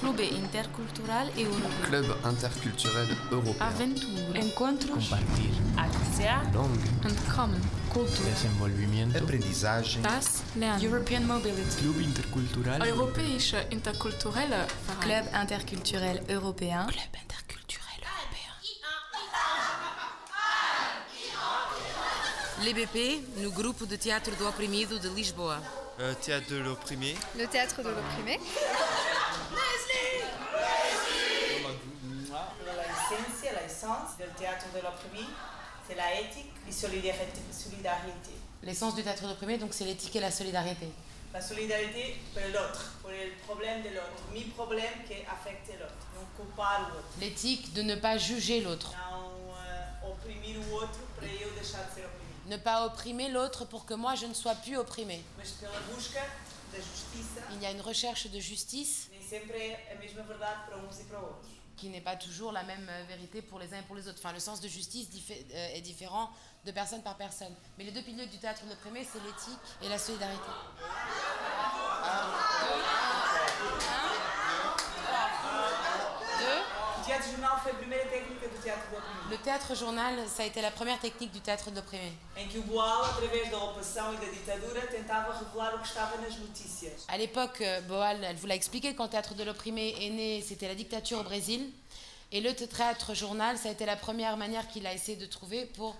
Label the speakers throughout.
Speaker 1: Clube Intercultural Europeu.
Speaker 2: Club interculturel européen.
Speaker 1: Aventura. Encontros.
Speaker 3: compartir,
Speaker 1: Axia.
Speaker 2: Langue.
Speaker 1: Entkommen. Cultura.
Speaker 3: desenvolvimiento,
Speaker 4: Aprendizagem.
Speaker 1: Das Lernen. European Mobility.
Speaker 3: Club Intercultural
Speaker 1: Europäische interkulturelle Verein.
Speaker 5: Club interculturel européen.
Speaker 1: Club interculturel européen.
Speaker 6: L'EBP, no grupo de teatro do oprimido de Lisboa.
Speaker 7: Euh, théâtre de l'opprimé.
Speaker 8: Le théâtre de l'opprimé.
Speaker 9: L'essence, l'essence du théâtre de l'opprimé, c'est la éthique et solidarité. solidarité.
Speaker 6: L'essence du théâtre d'opprimé, donc c'est l'éthique et la solidarité.
Speaker 9: La solidarité pour l'autre, pour le problème de l'autre, mes problèmes qui affectent l'autre, non culpar l'autre,
Speaker 6: L'éthique de ne pas juger l'autre.
Speaker 9: não uh, oprimir o outro para eu deixar de ser oprimido,
Speaker 6: Ne pas opprimer l'autre pour que moi je ne sois plus opprimé. Il y a une recherche de justice qui n'est pas toujours la même euh, vérité pour les uns et pour les autres. Enfin, le sens de justice euh, est différent de personne par personne. Mais les deux piliers du théâtre de l'opprimé, c'est l'éthique et la solidarité. Deux.
Speaker 9: O teatro jornal foi a primeira técnica do teatro do oprimido,
Speaker 6: Le théâtre journal, ça a été la première technique du théâtre de l'opprimé.
Speaker 9: em que o Boal, através da ocupação e da ditadura, tentava revelar o que estava nas notícias.
Speaker 6: À l'époque, euh, Boal, elle vous l'a expliqué, quand le théâtre de l'opprimé est né, c'était la dictature au Brésil. Et le théâtre journal, ça a été la première manière qu'il a essayé de trouver pour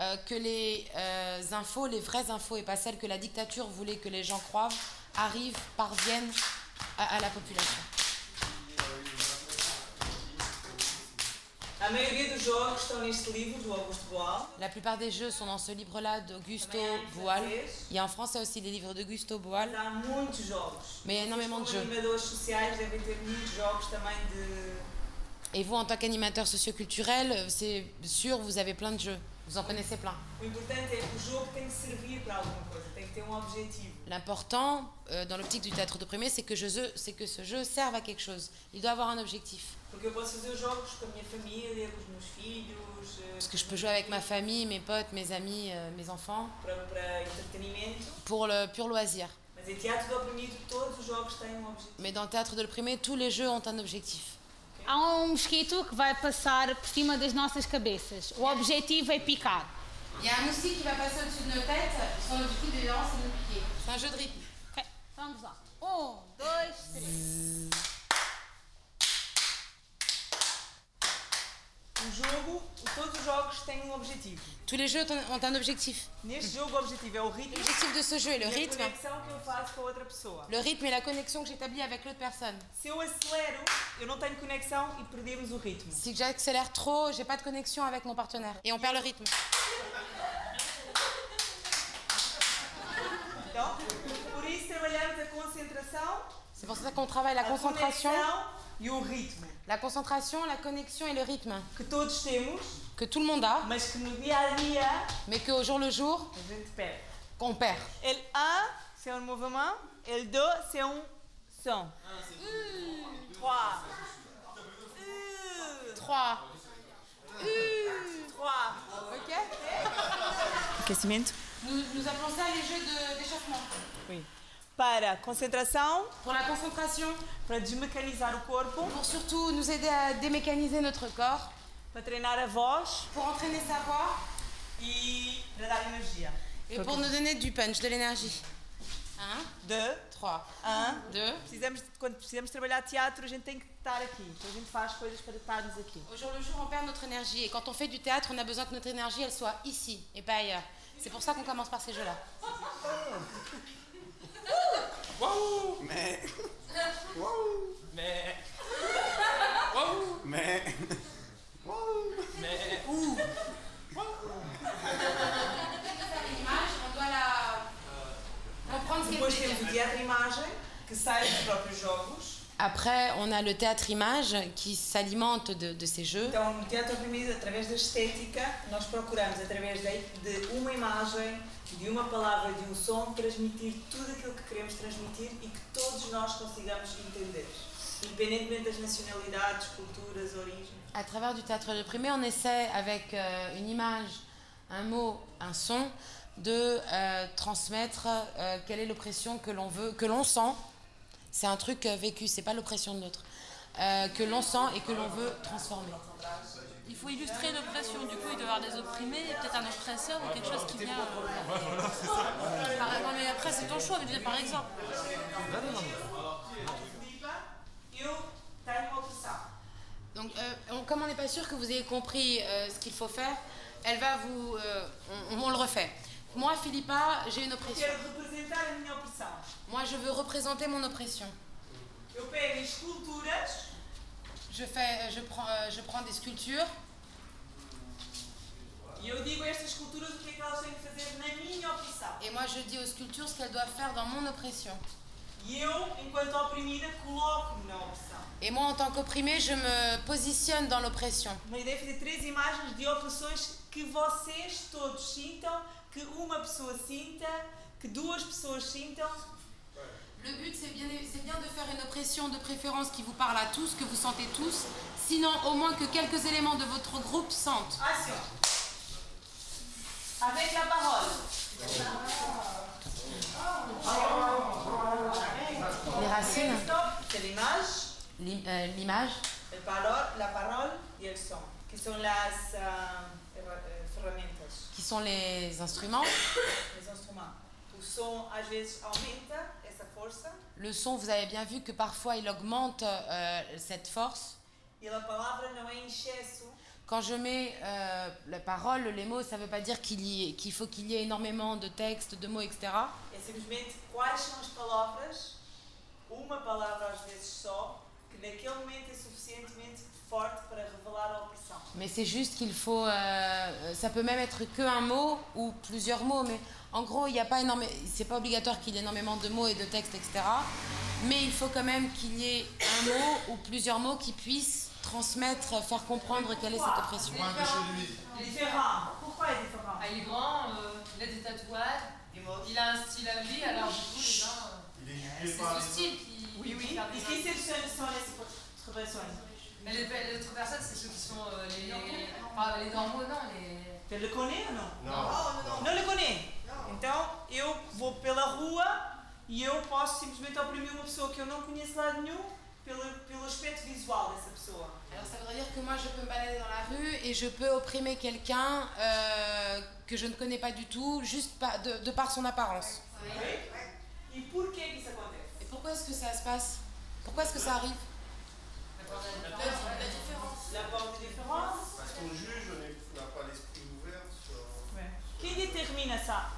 Speaker 6: euh, que les euh, infos, les vraies infos, et pas celles que la dictature voulait que les gens croient, arrivent, parviennent à, à la population. La plupart des jeux sont dans ce livre-là d'Augusto Boal. Il y a en français aussi des livres d'Augusto Boal. Mais il y a énormément de jeux. Et vous, en tant qu'animateur socioculturel, c'est sûr, vous avez plein de jeux. Vous en connaissez plein.
Speaker 9: Um.
Speaker 6: L'important, euh, dans l'optique du théâtre d'opprimé, c'est que, je- c'est que ce jeu serve à quelque chose. Il doit avoir un objectif.
Speaker 9: Eh,
Speaker 6: Parce que je peux jouer avec ma famille, mes potes, mes amis, euh, mes enfants, pour le pur loisir.
Speaker 9: Um.
Speaker 6: Mais dans le théâtre de l'opprimé, tous les jeux ont un objectif.
Speaker 10: Há um mosquito que vai passar por cima das nossas cabeças. O objetivo é picar.
Speaker 6: Il y a un moustique qui va passer au-dessus de nos têtes. Son objectif, évidemment, c'est de nous piquer. C'est un jeu de rythme.
Speaker 10: Ok, vamos lá. Um, dois, três.
Speaker 9: Têm um objetivo.
Speaker 6: Tous les jeux ont un objectif.
Speaker 9: Neste jogo, o objetivo é o ritmo
Speaker 6: L'objectif de ce jeu est le
Speaker 9: e a
Speaker 6: rythme.
Speaker 9: conexão que eu faço com a outra pessoa.
Speaker 6: Le rythme et la connexion que j'établis avec l'autre personne.
Speaker 9: Se eu acelero, eu não tenho conexão e perdemos o ritmo.
Speaker 6: Si j'accélère trop, j'ai pas de connexion avec mon partenaire. Et on perd le rythme.
Speaker 9: Então, por isso trabalhamos a concentração,
Speaker 6: C'est pour ça qu'on travaille la concentration.
Speaker 9: conexão e o ritmo.
Speaker 6: La concentration, la connexion et le rythme.
Speaker 9: Que todos temos,
Speaker 6: Que tout le monde a, mais qu'au jour le jour, qu'on perd.
Speaker 9: Ele A, c'est un mouvement. Ele Do, c'est un son. Trois. Uh,
Speaker 6: 3.
Speaker 9: Trois.
Speaker 6: Ok
Speaker 9: Aquecimento.
Speaker 6: nous, nous appelons ça les jeux d'échauffement.
Speaker 9: Oui. Para concentração,
Speaker 6: Pour la concentration,
Speaker 9: para desmecanizar o corpo,
Speaker 6: pour surtout nous aider à démécaniser notre corps,
Speaker 9: para treinar a voz
Speaker 6: pour entraîner sa voix
Speaker 9: e para dar energia.
Speaker 6: et pour nous donner du punch, de l'énergie. 1,
Speaker 9: Deux,
Speaker 6: 3,
Speaker 9: un.
Speaker 6: 2.
Speaker 9: Precisamos, quando precisamos trabalhar teatro, a gente tem que estar aqui. Então a gente faz coisas para estarmos aqui.
Speaker 6: Au jour le jour, on perd notre énergie. Et quand on fait du théâtre, on a besoin que notre énergie, elle soit ici et pas ailleurs. C'est pour ça qu'on commence par ces jeux-là.
Speaker 4: Mais.
Speaker 3: Mais,
Speaker 4: Mais.
Speaker 3: mais,
Speaker 6: L'image, on Après, on a le théâtre-image qui s'alimente de, de ces jeux.
Speaker 9: Então, no teatro oprimido, através da estética, nós procuramos, através de, de uma imagem, de uma palavra, de um som, transmitir tudo aquilo que queremos transmitir e que todos nós consigamos entender. Independentemente das nacionalidades, culturas, origens.
Speaker 6: À travers du théâtre de primé, on essaie avec euh, une image, un mot, un son, de euh, transmettre euh, quelle est l'oppression que l'on veut, que l'on sent, C'est un truc vécu, c'est pas l'oppression de l'autre. Euh, que l'on sent et que l'on veut transformer.
Speaker 4: Il faut illustrer l'oppression, du coup il doit y avoir des opprimés, peut-être un oppresseur ou quelque chose qui vient. euh, Par- non, mais après c'est ton choix, mais par exemple.
Speaker 9: Tenho uma opressão.
Speaker 6: Donc, euh, on- comme on n'est pas sûr que vous ayez compris euh, ce qu'il faut faire, elle va vous. euh, on, on le refait. Moi, Philippa, j'ai une oppression. Moi, je veux représenter mon oppression. Je, fais, je, prends, je prends des sculptures et moi, je dis aux sculptures ce qu'elles doivent faire dans mon oppression.
Speaker 9: E eu, enquanto oprimida, coloco-me na opressão.
Speaker 6: Et moi, en tant qu'opprimée, je me positionne dans l'oppression.
Speaker 9: Uma ideia é fazer três imagens de opressões que vocês todos sintam, que uma pessoa sinta, que duas pessoas sintam.
Speaker 6: Le but, c'est bien, de faire une oppression de préférence qui vous parle à tous, que vous sentez tous, sinon au moins que quelques éléments de votre groupe sentent.
Speaker 9: Ó. Avec la parole.
Speaker 6: Les racines.
Speaker 9: C'est l'image,
Speaker 6: l'im- euh, l'image,
Speaker 9: la parole e as ah, erra- eh, ferramentas,
Speaker 6: qui sont les instruments.
Speaker 9: essa força
Speaker 6: Le son, vous avez bien vu que parfois il augmente euh, cette force. Quand je mets euh, la parole, les mots, ça ne veut pas dire qu'il faut qu'il y ait énormément de textes, de mots, etc.
Speaker 9: uma palavra às vezes só, que naquele momento é suficientemente forte para revelar a opressão.
Speaker 6: Mais c'est juste qu'il faut. euh, ça peut même être que un mot ou plusieurs mots, mais en gros, il n'y a pas énormément. C'est pas obligatoire qu'il y ait énormément de mots et de textes, etc. Mais il faut quand même qu'il y ait un mot ou plusieurs mots qui puissent transmettre, faire comprendre quelle est cette oppression.
Speaker 9: Différent. Pourquoi é différent?
Speaker 4: Ah, il est grand, euh, il a des tatouages, il a un style à lui, alors du coup, les gens. euh, c'est ce style qui.
Speaker 9: Oui,
Speaker 4: qui
Speaker 9: oui. E
Speaker 4: des
Speaker 9: que excepções são essas expressões?
Speaker 4: Mais les, les autres personnes, c'est ceux qui sont euh, les, enfin, les normaux, non, les.
Speaker 9: Tu le connais ou não?
Speaker 2: Não.
Speaker 9: Não le connais? Então eu vou pela rua e eu posso simplesmente oprimir uma pessoa que eu não conheço de lado nenhum pelo, pelo aspecto visual dessa pessoa.
Speaker 6: Alors ça voudrait dire que moi je peux me balader dans la rue et je peux opprimer quelqu'un euh, que je ne connais pas du tout, juste par- de, de par son apparence.
Speaker 9: Ok? E por que isso acontece?
Speaker 6: Et pourquoi est-ce que ça se passe? Pourquoi est-ce que ça arrive?
Speaker 9: La porte de différence.
Speaker 2: Parce qu'on juge, on n'a pas l'esprit ouvert sur.
Speaker 9: Quem determina ça?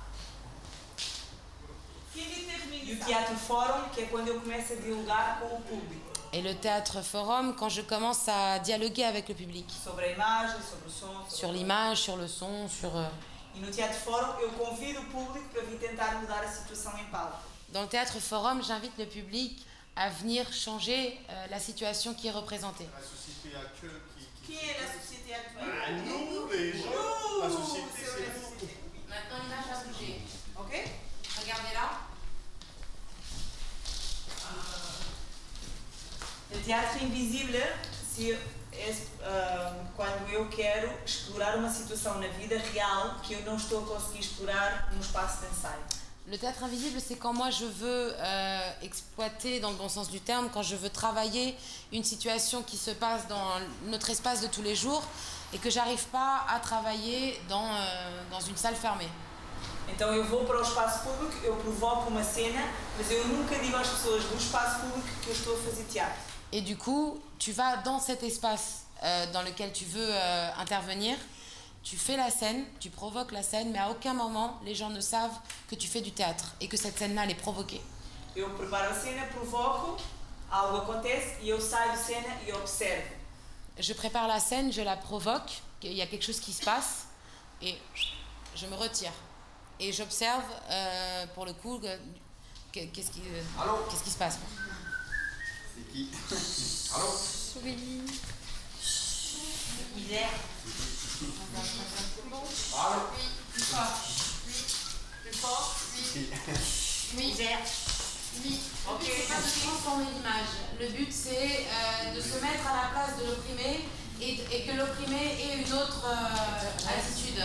Speaker 9: Quem determina E o teatro fórum, que é quando eu começo a dialogar com o público
Speaker 6: Et le théâtre forum, quand je commence à dialoguer avec le public,
Speaker 9: sobre a imagem, sobre o som. sobre
Speaker 6: sur l'image, sur le son, sur... euh,
Speaker 9: E no teatro fórum eu convido o público para vir tentar mudar a situação em palco.
Speaker 6: Dans le théâtre forum, j'invite le public à venir changer euh, la situation qui est représentée.
Speaker 2: La société à queue qui. qui-
Speaker 9: é da société atual?
Speaker 2: Ah, nous, les gens. La société,
Speaker 9: c'est la
Speaker 2: nous.
Speaker 9: société.
Speaker 6: Maintenant, l'image va bouger.
Speaker 9: Ok?
Speaker 6: Regardez là.
Speaker 9: O teatro invisível se é ah, quando eu quero explorar uma situação na vida real que eu não estou a conseguir explorar no espaço de ensaio.
Speaker 6: Le théâtre invisible, c'est quand moi je veux euh, exploiter, dans le bon sens du terme, quand je veux travailler une situation qui se passe dans notre espace de tous les jours et que j'arrive pas à travailler dans, euh, dans une salle fermée.
Speaker 9: Então eu vou para o espaço público, eu provoco uma cena, mas eu nunca digo às pessoas do espaço público que eu estou a fazer teatro.
Speaker 6: Et du coup, tu vas dans cet espace euh, dans lequel tu veux euh, intervenir, tu fais la scène, tu provoques la scène, mais à aucun moment les gens ne savent que tu fais du théâtre et que cette scène-là, elle est provoquée.
Speaker 9: Eu preparo a cena, provoco, algo acontece e eu saio de cena e observo.
Speaker 6: Je prépare la scène, je la provoque, il y a quelque chose qui se passe, et je me retire. Et j'observe, euh, pour le coup, qui, euh, qu'est-ce qui se passe.
Speaker 2: C'est qui? Allô? Allô
Speaker 9: Plus fort. Plus fort.
Speaker 6: Oui. Oui.
Speaker 9: Ok.
Speaker 6: C'est pas de transformer l'image. Le but, c'est euh, de se mettre à la place de l'opprimé et, et que l'opprimé ait une autre euh, attitude.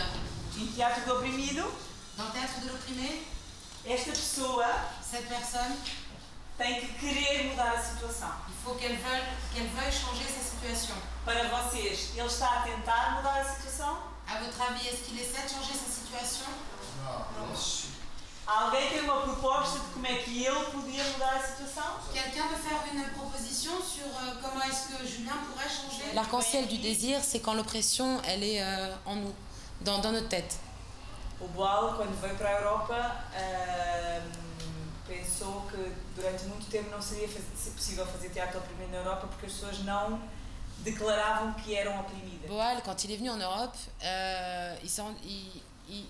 Speaker 9: Em teatro do oprimido,
Speaker 6: Dans le théâtre de l'opprimé,
Speaker 9: esta pessoa
Speaker 6: cette personne,
Speaker 9: tem que querer mudar a situação.
Speaker 6: Il faut qu'elle veuille, qu'elle veuille changer sa situation.
Speaker 9: Para vocês, ele está a tentar mudar a situação?
Speaker 6: À votre avis, est-ce qu'il essaie de changer sa situation?
Speaker 9: Alguém tem uma proposta de como é que ele podia mudar a situação?
Speaker 6: Quelqu'un veut faire une proposition sur euh, comment est-ce que Julien pourrait changer? L'arc-en-ciel du désir, c'est quand l'oppression, elle est euh, en nous, dans, dans notre tête.
Speaker 9: O Boal, quando veio para a Europa, ahm, pensou que durante muito tempo não seria faz- ser possível fazer teatro oprimido na Europa porque as pessoas não que eram oprimidas.
Speaker 6: Boal, quand il est venu en Europe, euh,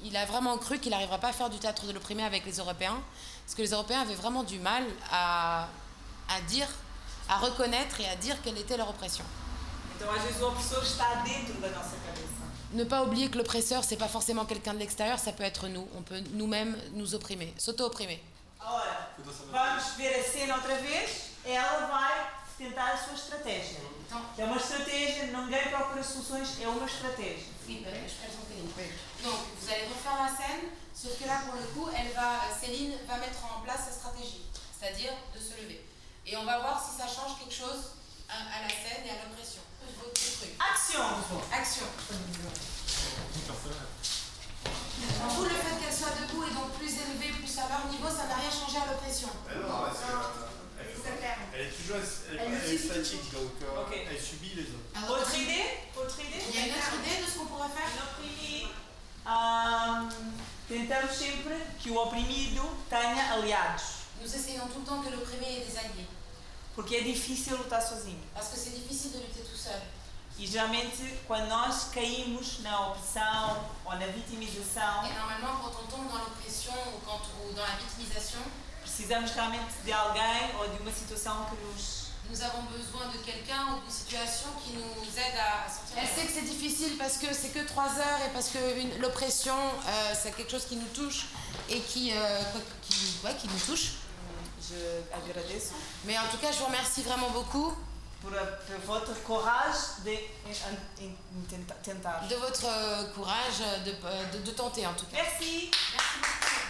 Speaker 6: il, a vraiment cru qu'il n'arriverait pas à faire du théâtre de l'opprimé avec les Européens, parce que les Européens avaient vraiment du mal à, à dire, à reconnaître et à dire quelle était leur oppression.
Speaker 9: Então, às vezes, o opressor está dentro da nossa cabeça.
Speaker 6: Ne pas oublier que l'oppresseur, c'est pas forcément quelqu'un de l'extérieur, ça peut être nous. On peut nous-mêmes nous opprimer, s'auto-opprimer.
Speaker 9: Ora, vamos ver a cena outra vez. Ela vai tentar a sua estratégia. É uma estratégia, ninguém procura soluções, é uma estratégia.
Speaker 6: Donc, vous allez refaire la scène, sauf que là, pour le coup, elle va, Céline va mettre en place sa stratégie, c'est-à-dire de se lever. Et on va voir si ça change quelque chose à, à la scène et à l'oppression. Votre truc.
Speaker 9: Action
Speaker 6: Action. Vous, le fait qu'elle soit debout et donc plus élevée, plus à leur niveau, ça n'a rien changé à l'oppression.
Speaker 2: Elle, elle, elle- elle est toujours elle, elle est statique, donc euh,
Speaker 9: Ok.
Speaker 2: elle subit les autres.
Speaker 6: Alors,
Speaker 9: Outra ideia? Outra ideia?
Speaker 6: Il y a une autre idée de ce qu'on pourrait faire
Speaker 9: No oprimido, ahm, tentamos sempre que o oprimido tenha aliados.
Speaker 6: Nous essayons tout le temps que l'opprimé ait des alliés.
Speaker 9: Porque é difícil lutar sozinho.
Speaker 6: Parce que c'est difficile de lutter tout seul.
Speaker 9: E geralmente, quando nós caímos na opressão ou na vitimização,
Speaker 6: Et normalement, quand on tombe dans l'oppression ou, quand, ou dans la victimisation,
Speaker 9: precisamos realmente de alguém ou de uma situação que nos.
Speaker 6: nous avons besoin de quelqu'un ou d'une situation qui nous aide à, sortir. Elle sait que c'est difficile parce que c'est que trois heures et parce que l'oppression, euh, c'est quelque chose qui nous touche et qui, euh, qui, ouais, qui nous touche.
Speaker 9: Je agradeço
Speaker 6: Mais en tout cas, je vous remercie vraiment beaucoup
Speaker 9: a, por votre coragem de tenta- tentar.
Speaker 6: de votre euh, courage de, de, de tenter en tout cas.
Speaker 9: Merci.
Speaker 6: Merci beaucoup.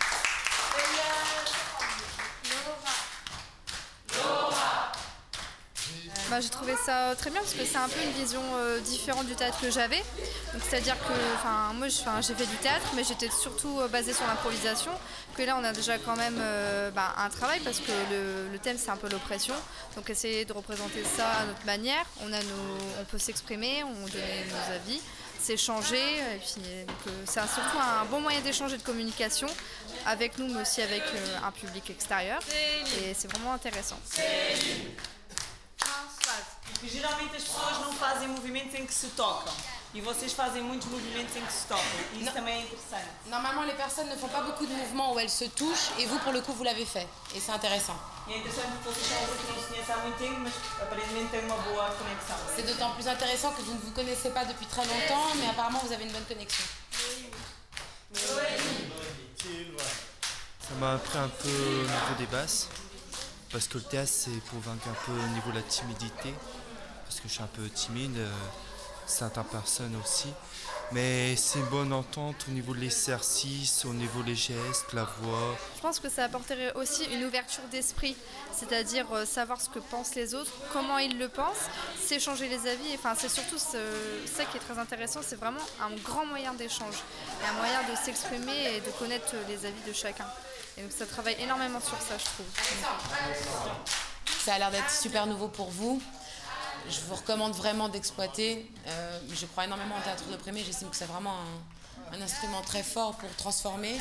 Speaker 8: Bah, j'ai trouvé ça très bien parce que c'est un peu une vision euh, différente du théâtre que j'avais. C'est-à-dire que moi j'ai fait du théâtre mais j'étais surtout euh, basée sur l'improvisation. Que là on a déjà quand même euh, bah, un travail parce que le, thème c'est un peu l'oppression. Donc essayer de représenter ça à notre manière. On, a nos, on peut s'exprimer, on donne nos avis, s'échanger. Euh, c'est surtout un bon moyen d'échange et de communication avec nous mais aussi avec euh, un public extérieur. Et c'est vraiment intéressant.
Speaker 9: Porque geralmente as pessoas não fazem movimentos em que se tocam. E vocês fazem muitos movimentos em que se tocam. E isso
Speaker 6: Não.
Speaker 9: também é interessante.
Speaker 6: Normalement, les personnes ne font pas beaucoup de mouvements où elles se touchent et vous, pour le coup, vous l'avez fait. Et c'est intéressant.
Speaker 9: E é interessante porque vocês são pessoas que não se conhecem há muito tempo, mas aparentemente têm uma boa conexão.
Speaker 6: C'est d'autant plus intéressant que vous ne vous connaissez pas depuis très longtemps, mais apparemment vous avez une bonne connexion.
Speaker 7: Ça m'a appris un peu au niveau des basses, parce que le théâtre c'est pour vaincre un peu au niveau de la timidité, parce que je suis un peu timide, euh, certaines personnes aussi. Mais c'est une bonne entente au niveau de l'exercice, au niveau des gestes, la voix.
Speaker 8: Je pense que ça apporterait aussi une ouverture d'esprit, c'est-à-dire euh, savoir ce que pensent les autres, comment ils le pensent, s'échanger les avis. Enfin, c'est surtout ce- ça qui est très intéressant, c'est vraiment un grand moyen d'échange, et un moyen de s'exprimer et de connaître les avis de chacun. Et donc ça travaille énormément sur ça, je trouve.
Speaker 6: Ça a l'air d'être super nouveau pour vous. Je vous recommande vraiment d'exploiter. Euh, je crois énormément en théâtre d'opprimé. J'estime que c'est vraiment un, un instrument très fort pour transformer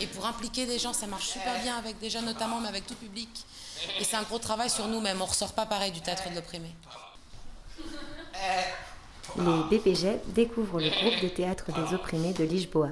Speaker 6: et pour impliquer des gens. Ça marche super bien avec des jeunes notamment, mais avec tout public. Et c'est un gros travail sur nous-mêmes. On ressort pas pareil du théâtre de l'opprimé.
Speaker 11: Les BPG découvrent le groupe de théâtre des opprimés de Lisboa.
Speaker 6: Euh,